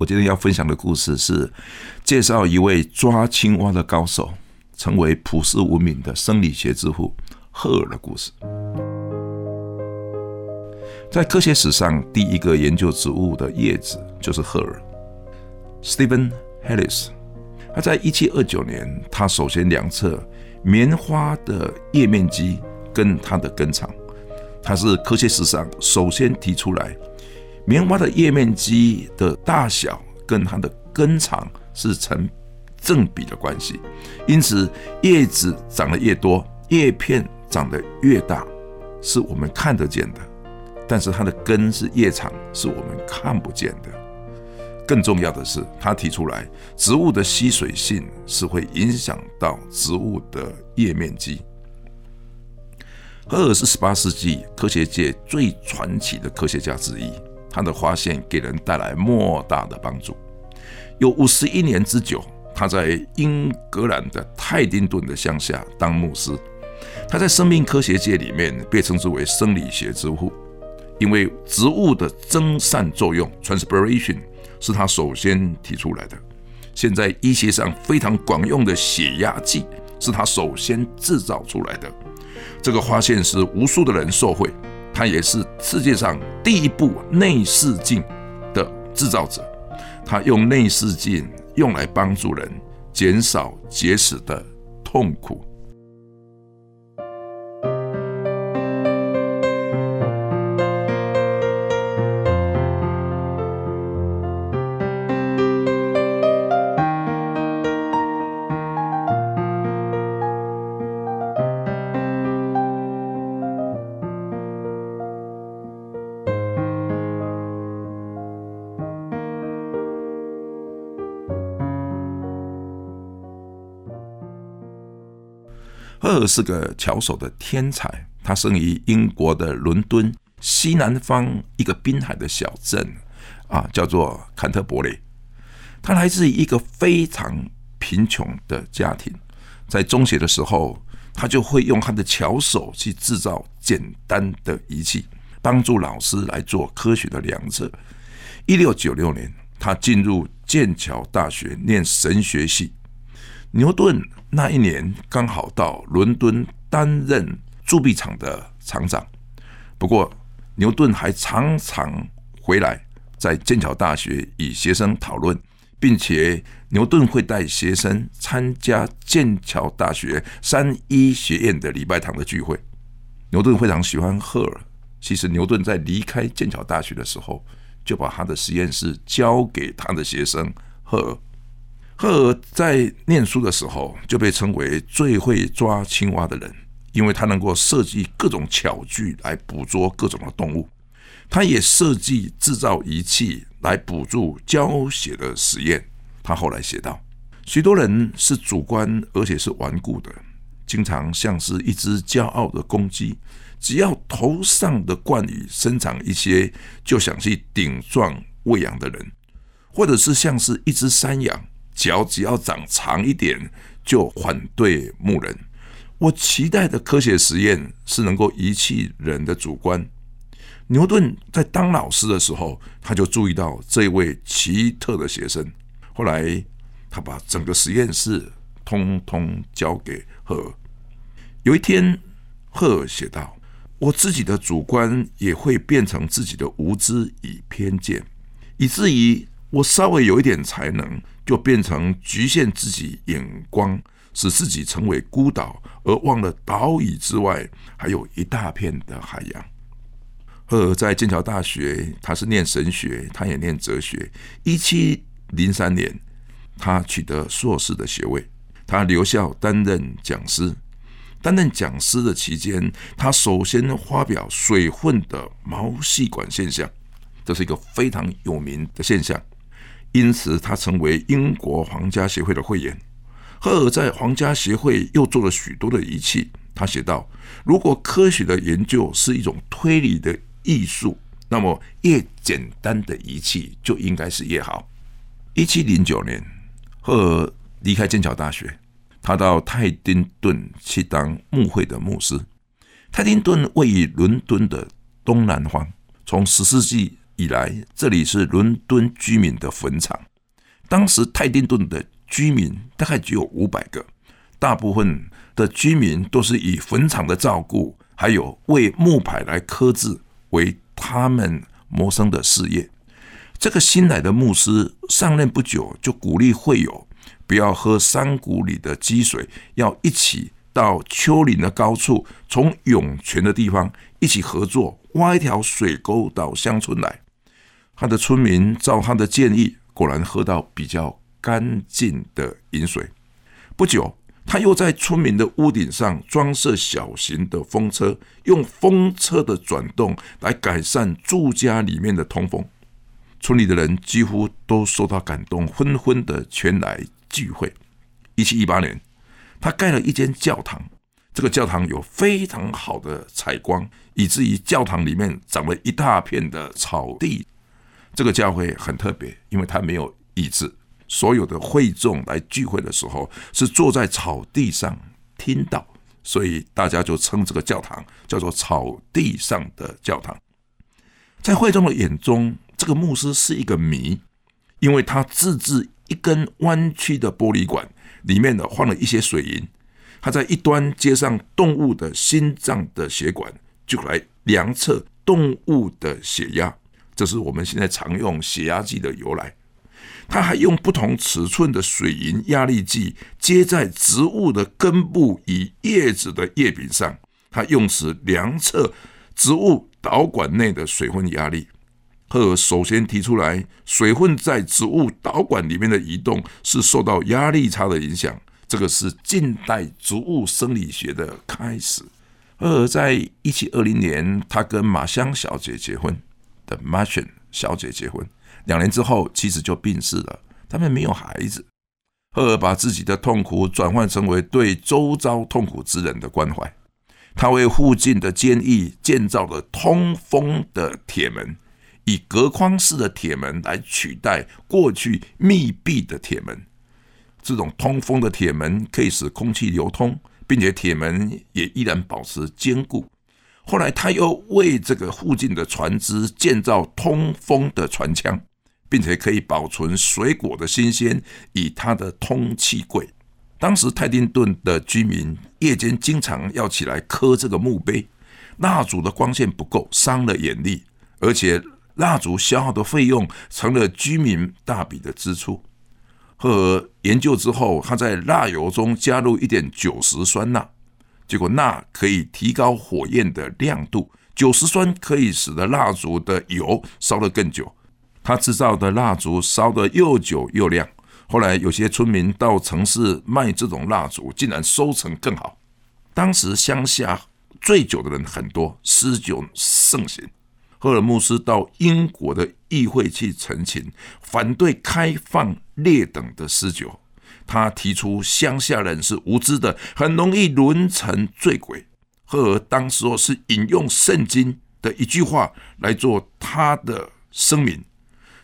我今天要分享的故事是介绍一位抓青蛙的高手，成为普世闻名的生理学之父赫尔的故事。在科学史上，第一个研究植物的叶子就是赫尔 （Stephen Harris）。他在一七二九年，他首先量测棉花的叶面积跟它的根长。他是科学史上首先提出来，棉花的叶面积的大小跟它的根长是成正比的关系。因此，叶子长得越多，叶片长得越大，是我们看得见的。但是它的根是叶长，是我们看不见的。更重要的是，他提出来，植物的吸水性是会影响到植物的叶面积。赫尔是十八世纪科学界最传奇的科学家之一，他的发现给人带来莫大的帮助。有五十一年之久，他在英格兰的泰丁顿的乡下当牧师。他在生命科学界里面被称之为生理学之父。因为植物的增散作用 （transpiration） 是他首先提出来的。现在医学上非常广用的血压计是他首先制造出来的。这个发现是无数的人受惠。他也是世界上第一部内视镜的制造者。他用内视镜用来帮助人减少结石的痛苦。赫尔是个巧手的天才，他生于英国的伦敦西南方一个滨海的小镇，啊，叫做坎特伯雷。他来自于一个非常贫穷的家庭，在中学的时候，他就会用他的巧手去制造简单的仪器，帮助老师来做科学的量测。一六九六年，他进入剑桥大学念神学系。牛顿那一年刚好到伦敦担任铸币厂的厂长，不过牛顿还常常回来在剑桥大学与学生讨论，并且牛顿会带学生参加剑桥大学三一学院的礼拜堂的聚会。牛顿非常喜欢赫尔，其实牛顿在离开剑桥大学的时候，就把他的实验室交给他的学生赫尔。赫尔在念书的时候就被称为最会抓青蛙的人，因为他能够设计各种巧具来捕捉各种的动物。他也设计制造仪器来补助胶血的实验。他后来写道：“许多人是主观而且是顽固的，经常像是一只骄傲的公鸡，只要头上的冠羽生长一些，就想去顶撞喂养的人，或者是像是一只山羊。”脚只要长长一点，就反对牧人。我期待的科学实验是能够遗弃人的主观。牛顿在当老师的时候，他就注意到这位奇特的学生。后来，他把整个实验室通通交给赫尔。有一天，赫尔写道：“我自己的主观也会变成自己的无知与偏见，以至于我稍微有一点才能。”就变成局限自己眼光，使自己成为孤岛，而忘了岛屿之外还有一大片的海洋。赫尔在剑桥大学，他是念神学，他也念哲学。一七零三年，他取得硕士的学位，他留校担任讲师。担任讲师的期间，他首先发表水混的毛细管现象，这是一个非常有名的现象。因此，他成为英国皇家协会的会员。赫尔在皇家协会又做了许多的仪器。他写道：“如果科学的研究是一种推理的艺术，那么越简单的仪器就应该是越好。”一七零九年，赫尔离开剑桥大学，他到泰丁顿去当牧会的牧师。泰丁顿位于伦敦的东南方，从十世纪以来，这里是伦敦居民的坟场。当时泰丁顿的居民大概只有五百个，大部分的居民都是以坟场的照顾，还有为木牌来刻字为他们谋生的事业。这个新来的牧师上任不久，就鼓励会友不要喝山谷里的积水，要一起到丘陵的高处，从涌泉的地方一起合作挖一条水沟到乡村来。他的村民照他的建议，果然喝到比较。干净的饮水。不久，他又在村民的屋顶上装设小型的风车，用风车的转动来改善住家里面的通风。村里的人几乎都受到感动，纷纷的前来聚会。一七一八年，他盖了一间教堂。这个教堂有非常好的采光，以至于教堂里面长了一大片的草地。这个教会很特别，因为它没有椅子。所有的会众来聚会的时候，是坐在草地上听到，所以大家就称这个教堂叫做“草地上的教堂”。在会众的眼中，这个牧师是一个谜，因为他自制一根弯曲的玻璃管，里面呢放了一些水银，他在一端接上动物的心脏的血管，就来量测动物的血压。这是我们现在常用血压计的由来。他还用不同尺寸的水银压力计接在植物的根部与叶子的叶柄上，他用此量测植物导管内的水分压力。赫尔首先提出来，水分在植物导管里面的移动是受到压力差的影响，这个是近代植物生理学的开始。赫尔在一七二零年，他跟马香小姐结婚的 m a r c h a n 小姐结婚。两年之后，妻子就病逝了。他们没有孩子。赫尔把自己的痛苦转换成为对周遭痛苦之人的关怀。他为附近的监狱建造了通风的铁门，以隔框式的铁门来取代过去密闭的铁门。这种通风的铁门可以使空气流通，并且铁门也依然保持坚固。后来，他又为这个附近的船只建造通风的船舱。并且可以保存水果的新鲜，以它的通气柜。当时泰丁顿的居民夜间经常要起来磕这个墓碑，蜡烛的光线不够，伤了眼力，而且蜡烛消耗的费用成了居民大笔的支出。赫尔研究之后，他在蜡油中加入一点酒石酸钠，结果钠可以提高火焰的亮度，酒石酸可以使得蜡烛的油烧得更久。他制造的蜡烛烧得又久又亮，后来有些村民到城市卖这种蜡烛，竟然收成更好。当时乡下醉酒的人很多，私酒盛行。赫尔穆斯到英国的议会去陈情，反对开放劣等的私酒。他提出乡下人是无知的，很容易沦成醉鬼。赫尔当时候是引用圣经的一句话来做他的声明。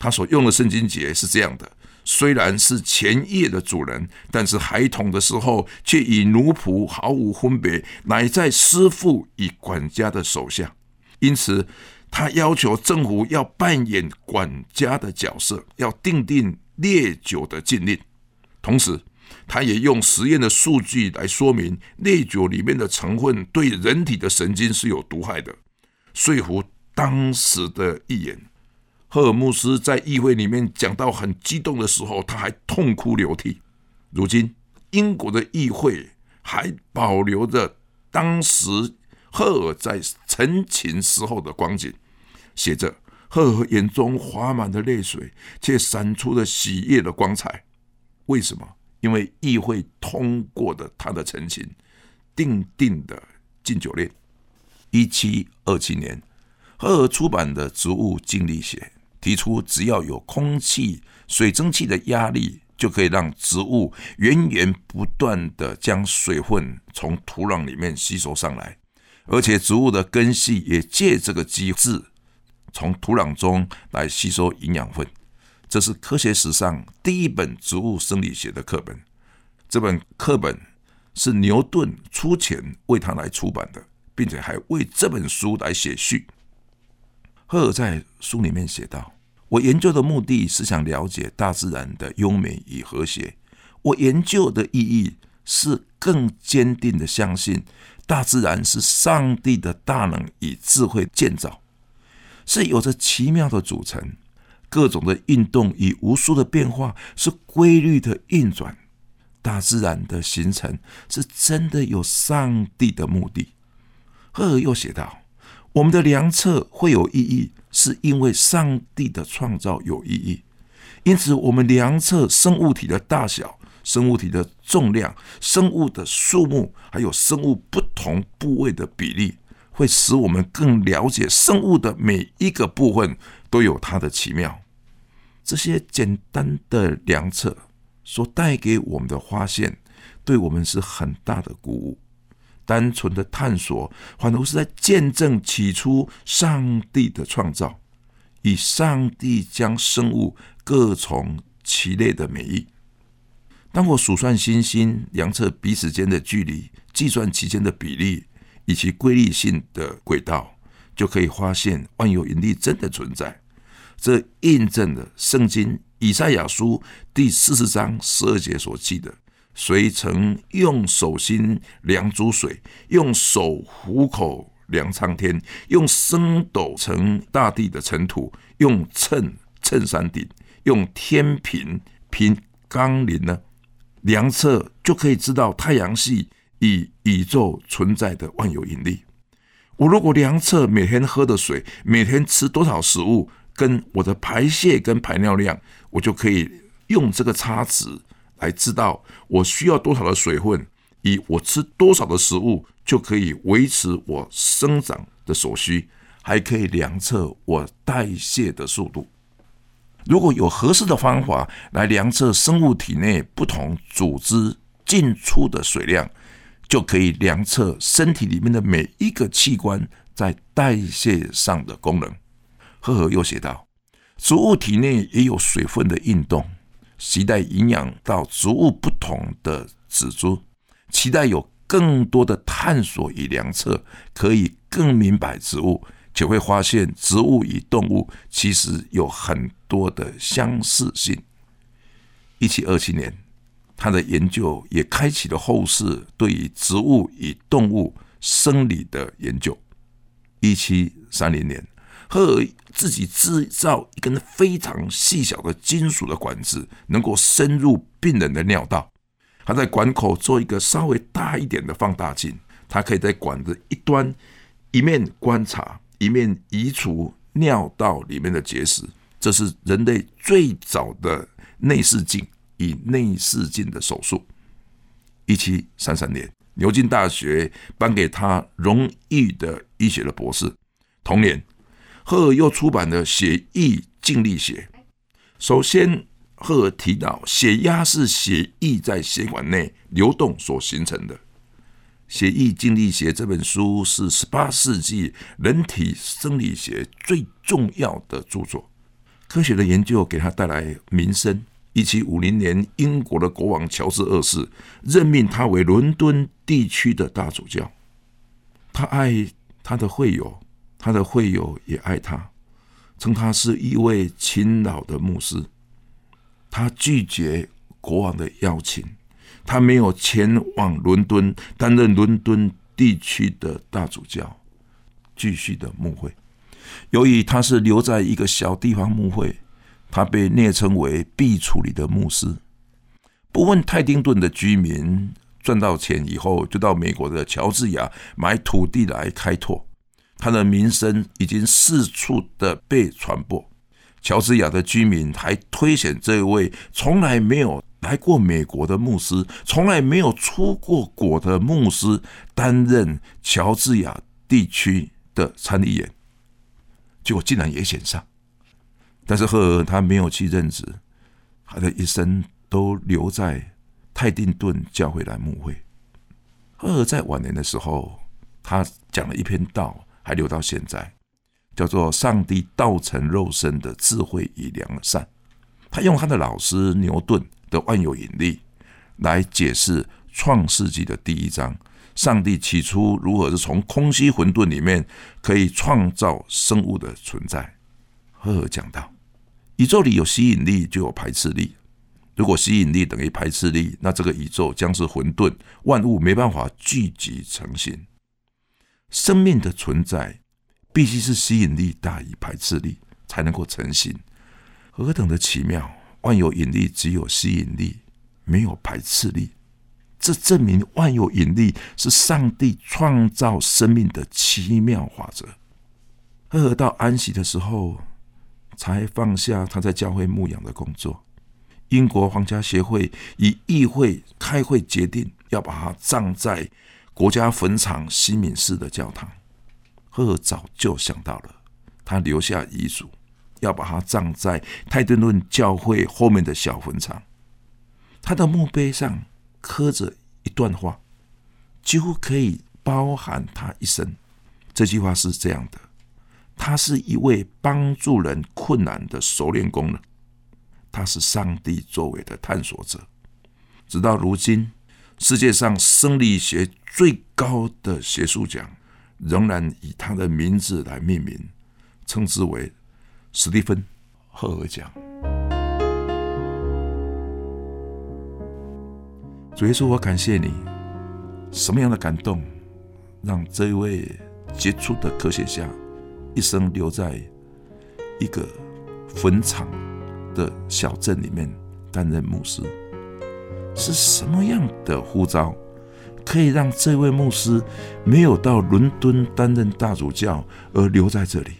他所用的圣经节是这样的：虽然是前夜的主人，但是孩童的时候却与奴仆毫无分别，乃在师傅与管家的手下。因此，他要求政府要扮演管家的角色，要定定烈酒的禁令。同时，他也用实验的数据来说明烈酒里面的成分对人体的神经是有毒害的，说服当时的议员。赫尔穆斯在议会里面讲到很激动的时候，他还痛哭流涕。如今，英国的议会还保留着当时赫尔在陈情时候的光景，写着：“赫尔眼中滑满了泪水，却闪出了喜悦的光彩。”为什么？因为议会通过的他的陈情，定定的禁酒令。一七二七年，赫尔出版的《植物静力学》。提出，只要有空气、水蒸气的压力就可以让植物源源不断的将水分从土壤里面吸收上来，而且植物的根系也借这个机制从土壤中来吸收营养分。这是科学史上第一本植物生理学的课本。这本课本是牛顿出钱为他来出版的，并且还为这本书来写序。赫尔在书里面写道：“我研究的目的是想了解大自然的优美与和谐。我研究的意义是更坚定的相信，大自然是上帝的大能与智慧建造，是有着奇妙的组成。”各种的运动与无数的变化是规律的运转，大自然的形成是真的有上帝的目的。赫尔又写道：“我们的量测会有意义，是因为上帝的创造有意义。因此，我们量测生物体的大小、生物体的重量、生物的数目，还有生物不同部位的比例，会使我们更了解生物的每一个部分。”都有它的奇妙。这些简单的量测所带给我们的发现，对我们是很大的鼓舞。单纯的探索，反而是在见证起初上帝的创造，以上帝将生物各从其类的美意。当我数算星星，量测彼此间的距离，计算其间的比例以及规律性的轨道。就可以发现万有引力真的存在，这印证了圣经以赛亚书第四十章十二节所记的：“谁曾用手心量诸水，用手虎口量苍天，用升斗盛大地的尘土，用秤称山顶，用天平平冈林呢？”量测就可以知道太阳系以宇宙存在的万有引力。我如果量测每天喝的水，每天吃多少食物，跟我的排泄跟排尿量，我就可以用这个差值来知道我需要多少的水分，以我吃多少的食物就可以维持我生长的所需，还可以量测我代谢的速度。如果有合适的方法来量测生物体内不同组织进出的水量。就可以量测身体里面的每一个器官在代谢上的功能。赫赫又写道：植物体内也有水分的运动，期待营养到植物不同的植株，期待有更多的探索与量测，可以更明白植物，且会发现植物与动物其实有很多的相似性。一七二七年。他的研究也开启了后世对于植物与动物生理的研究。一七三零年，赫尔自己制造一根非常细小的金属的管子，能够深入病人的尿道。他在管口做一个稍微大一点的放大镜，他可以在管子一端一面观察，一面移除尿道里面的结石。这是人类最早的内视镜。以内视镜的手术。一七三三年，牛津大学颁给他荣誉的医学的博士。同年，赫尔又出版了《血液静力学》。首先，赫尔提到血压是血液在血管内流动所形成的。《血液静力学》这本书是十八世纪人体生理学最重要的著作。科学的研究给他带来名声。一七五零年，英国的国王乔治二世任命他为伦敦地区的大主教。他爱他的会友，他的会友也爱他，称他是一位勤劳的牧师。他拒绝国王的邀请，他没有前往伦敦担任伦敦地区的大主教，继续的牧会。由于他是留在一个小地方牧会。他被列称为“必处理的牧师”，不问泰丁顿的居民赚到钱以后，就到美国的乔治亚买土地来开拓。他的名声已经四处的被传播。乔治亚的居民还推选这位从来没有来过美国的牧师，从来没有出过国的牧师担任乔治亚地区的参议员，结果竟然也选上。但是赫尔他没有去任职，他的一生都留在泰定顿教会来牧会。赫尔在晚年的时候，他讲了一篇道，还留到现在，叫做《上帝道成肉身的智慧与良善》。他用他的老师牛顿的万有引力来解释创世纪的第一章。上帝起初如何是从空虚混沌里面可以创造生物的存在？赫尔讲到，宇宙里有吸引力就有排斥力。如果吸引力等于排斥力，那这个宇宙将是混沌，万物没办法聚集成型。生命的存在必须是吸引力大于排斥力才能够成型。何等的奇妙！万有引力只有吸引力，没有排斥力。这证明万有引力是上帝创造生命的奇妙法则。赫尔到安息的时候，才放下他在教会牧养的工作。英国皇家协会以议会开会决定，要把他葬在国家坟场西敏寺的教堂。赫赫早就想到了，他留下遗嘱，要把他葬在泰顿顿教会后面的小坟场。他的墓碑上。刻着一段话，几乎可以包含他一生。这句话是这样的：他是一位帮助人困难的熟练工人，他是上帝作为的探索者。直到如今，世界上生理学最高的学术奖仍然以他的名字来命名，称之为史蒂芬·赫尔奖。主耶稣，我感谢你。什么样的感动，让这一位杰出的科学家一生留在一个坟场的小镇里面担任牧师？是什么样的呼召，可以让这位牧师没有到伦敦担任大主教而留在这里？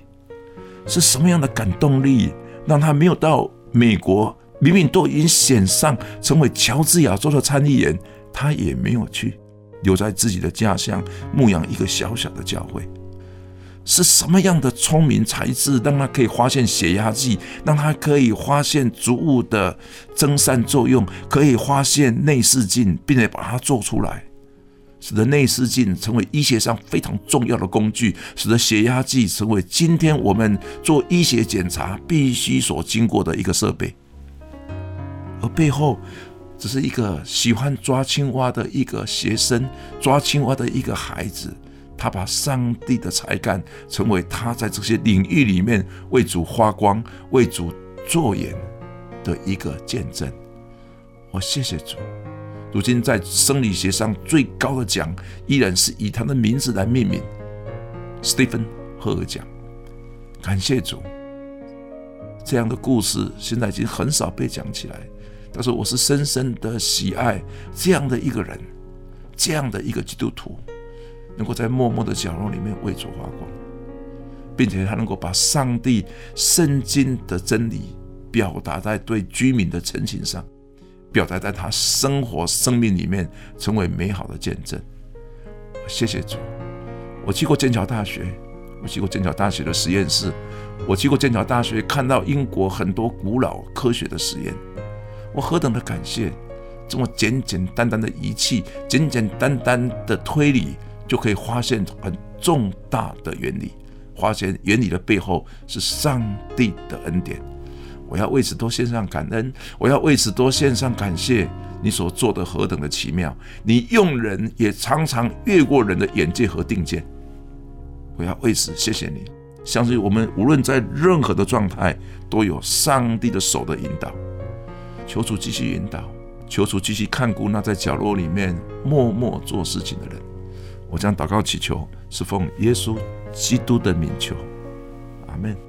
是什么样的感动力，让他没有到美国？明明都已经选上成为乔治亚州的参议员，他也没有去，留在自己的家乡牧养一个小小的教会。是什么样的聪明才智，让他可以发现血压计，让他可以发现植物的增散作用，可以发现内视镜，并且把它做出来，使得内视镜成为医学上非常重要的工具，使得血压计成为今天我们做医学检查必须所经过的一个设备。而背后，只是一个喜欢抓青蛙的一个学生，抓青蛙的一个孩子，他把上帝的才干成为他在这些领域里面为主发光、为主作演的一个见证。我谢谢主。如今在生理学上最高的奖，依然是以他的名字来命名——斯蒂芬·赫尔奖。感谢主。这样的故事现在已经很少被讲起来。但是：“我是深深的喜爱这样的一个人，这样的一个基督徒，能够在默默的角落里面为主发光，并且他能够把上帝圣经的真理表达在对居民的陈情上，表达在他生活生命里面，成为美好的见证。谢谢主！我去过剑桥大学，我去过剑桥大学的实验室，我去过剑桥大学，看到英国很多古老科学的实验。”我何等的感谢！这么简简单单的仪器，简简单单的推理，就可以发现很重大的原理。发现原理的背后是上帝的恩典。我要为此多献上感恩，我要为此多献上感谢。你所做的何等的奇妙！你用人也常常越过人的眼界和定见。我要为此谢谢你。相信我们无论在任何的状态，都有上帝的手的引导。求主继续引导，求主继续看顾那在角落里面默默做事情的人。我将祷告祈求，是奉耶稣基督的名求，阿门。